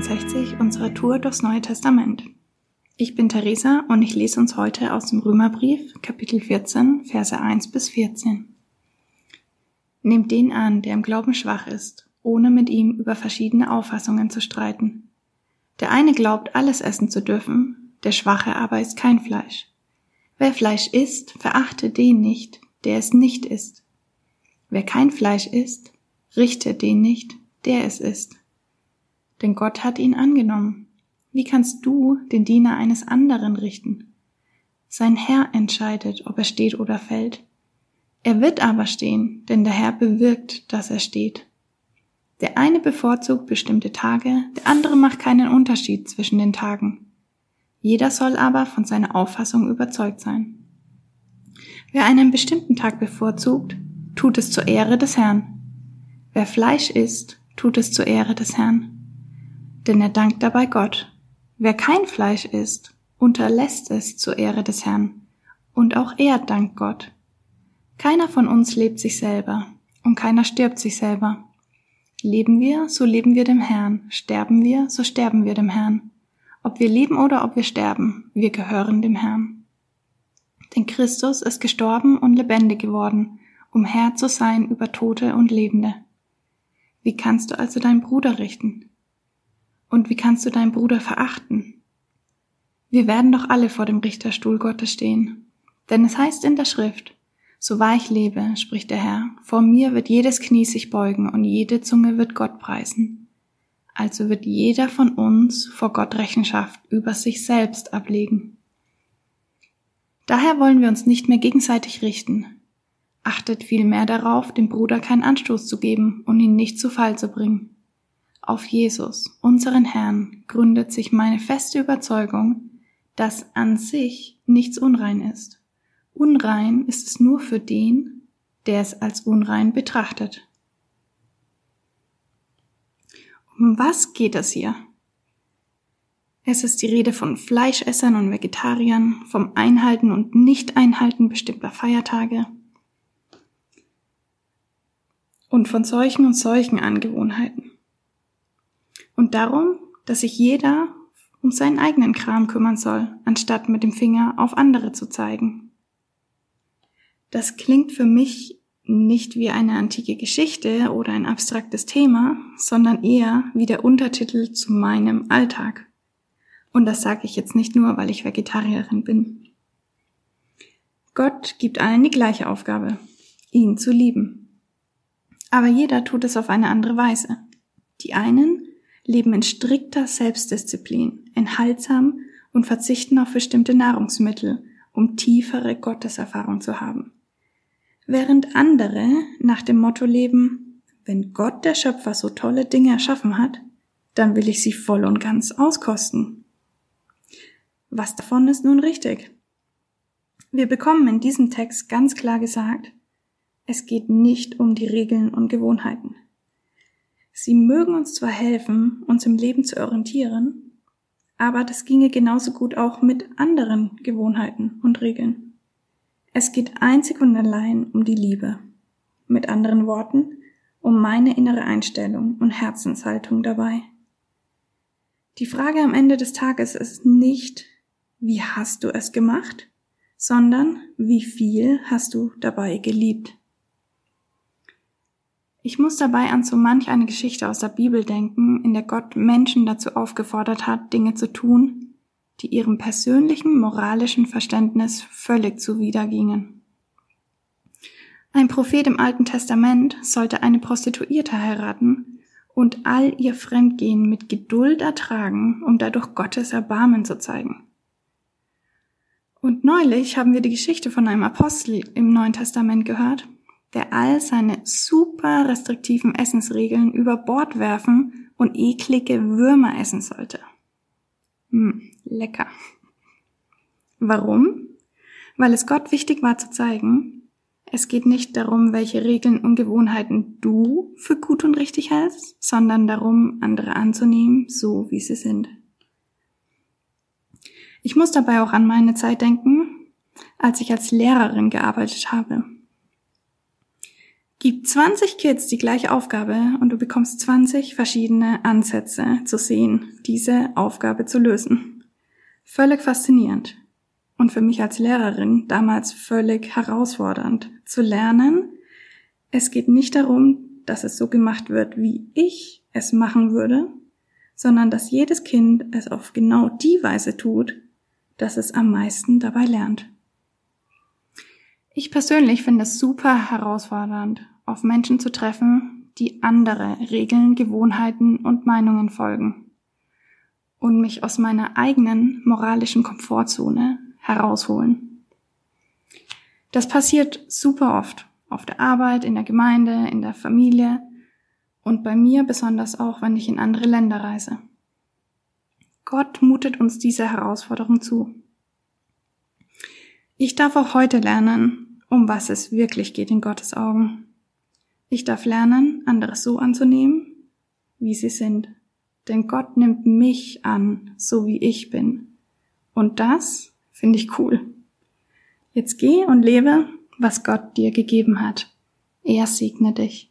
63 unserer Tour durchs Neue Testament. Ich bin Theresa und ich lese uns heute aus dem Römerbrief, Kapitel 14, Verse 1 bis 14. Nehmt den an, der im Glauben schwach ist, ohne mit ihm über verschiedene Auffassungen zu streiten. Der eine glaubt, alles essen zu dürfen, der Schwache aber isst kein Fleisch. Wer Fleisch isst, verachte den nicht, der es nicht isst. Wer kein Fleisch isst, richte den nicht, der es isst denn Gott hat ihn angenommen. Wie kannst du den Diener eines anderen richten? Sein Herr entscheidet, ob er steht oder fällt. Er wird aber stehen, denn der Herr bewirkt, dass er steht. Der eine bevorzugt bestimmte Tage, der andere macht keinen Unterschied zwischen den Tagen. Jeder soll aber von seiner Auffassung überzeugt sein. Wer einen bestimmten Tag bevorzugt, tut es zur Ehre des Herrn. Wer Fleisch isst, tut es zur Ehre des Herrn denn er dankt dabei Gott. Wer kein Fleisch isst, unterlässt es zur Ehre des Herrn, und auch er dankt Gott. Keiner von uns lebt sich selber, und keiner stirbt sich selber. Leben wir, so leben wir dem Herrn, sterben wir, so sterben wir dem Herrn. Ob wir leben oder ob wir sterben, wir gehören dem Herrn. Denn Christus ist gestorben und lebendig geworden, um Herr zu sein über Tote und Lebende. Wie kannst du also deinen Bruder richten? Und wie kannst du deinen Bruder verachten? Wir werden doch alle vor dem Richterstuhl Gottes stehen. Denn es heißt in der Schrift, so wahr ich lebe, spricht der Herr, vor mir wird jedes Knie sich beugen und jede Zunge wird Gott preisen. Also wird jeder von uns vor Gott Rechenschaft über sich selbst ablegen. Daher wollen wir uns nicht mehr gegenseitig richten. Achtet vielmehr darauf, dem Bruder keinen Anstoß zu geben und ihn nicht zu Fall zu bringen. Auf Jesus, unseren Herrn, gründet sich meine feste Überzeugung, dass an sich nichts unrein ist. Unrein ist es nur für den, der es als unrein betrachtet. Um was geht es hier? Es ist die Rede von Fleischessern und Vegetariern, vom Einhalten und Nicht-Einhalten bestimmter Feiertage und von solchen und solchen Angewohnheiten und darum, dass sich jeder um seinen eigenen Kram kümmern soll, anstatt mit dem Finger auf andere zu zeigen. Das klingt für mich nicht wie eine antike Geschichte oder ein abstraktes Thema, sondern eher wie der Untertitel zu meinem Alltag. Und das sage ich jetzt nicht nur, weil ich Vegetarierin bin. Gott gibt allen die gleiche Aufgabe, ihn zu lieben. Aber jeder tut es auf eine andere Weise. Die einen leben in strikter Selbstdisziplin, enthaltsam und verzichten auf bestimmte Nahrungsmittel, um tiefere Gotteserfahrung zu haben. Während andere nach dem Motto leben, wenn Gott der Schöpfer so tolle Dinge erschaffen hat, dann will ich sie voll und ganz auskosten. Was davon ist nun richtig? Wir bekommen in diesem Text ganz klar gesagt, es geht nicht um die Regeln und Gewohnheiten. Sie mögen uns zwar helfen, uns im Leben zu orientieren, aber das ginge genauso gut auch mit anderen Gewohnheiten und Regeln. Es geht einzig und allein um die Liebe. Mit anderen Worten, um meine innere Einstellung und Herzenshaltung dabei. Die Frage am Ende des Tages ist nicht, wie hast du es gemacht, sondern wie viel hast du dabei geliebt. Ich muss dabei an so manch eine Geschichte aus der Bibel denken, in der Gott Menschen dazu aufgefordert hat, Dinge zu tun, die ihrem persönlichen moralischen Verständnis völlig zuwidergingen. Ein Prophet im Alten Testament sollte eine Prostituierte heiraten und all ihr Fremdgehen mit Geduld ertragen, um dadurch Gottes Erbarmen zu zeigen. Und neulich haben wir die Geschichte von einem Apostel im Neuen Testament gehört, der all seine super restriktiven Essensregeln über Bord werfen und eklige Würmer essen sollte. Hm, lecker. Warum? Weil es Gott wichtig war zu zeigen, es geht nicht darum, welche Regeln und Gewohnheiten du für gut und richtig hältst, sondern darum, andere anzunehmen, so wie sie sind. Ich muss dabei auch an meine Zeit denken, als ich als Lehrerin gearbeitet habe. Gib 20 Kids die gleiche Aufgabe und du bekommst 20 verschiedene Ansätze zu sehen, diese Aufgabe zu lösen. Völlig faszinierend. Und für mich als Lehrerin damals völlig herausfordernd zu lernen, es geht nicht darum, dass es so gemacht wird, wie ich es machen würde, sondern dass jedes Kind es auf genau die Weise tut, dass es am meisten dabei lernt. Ich persönlich finde es super herausfordernd, auf Menschen zu treffen, die andere Regeln, Gewohnheiten und Meinungen folgen und mich aus meiner eigenen moralischen Komfortzone herausholen. Das passiert super oft, auf der Arbeit, in der Gemeinde, in der Familie und bei mir besonders auch, wenn ich in andere Länder reise. Gott mutet uns diese Herausforderung zu. Ich darf auch heute lernen, um was es wirklich geht in Gottes Augen. Ich darf lernen, andere so anzunehmen, wie sie sind. Denn Gott nimmt mich an, so wie ich bin. Und das finde ich cool. Jetzt geh und lebe, was Gott dir gegeben hat. Er segne dich.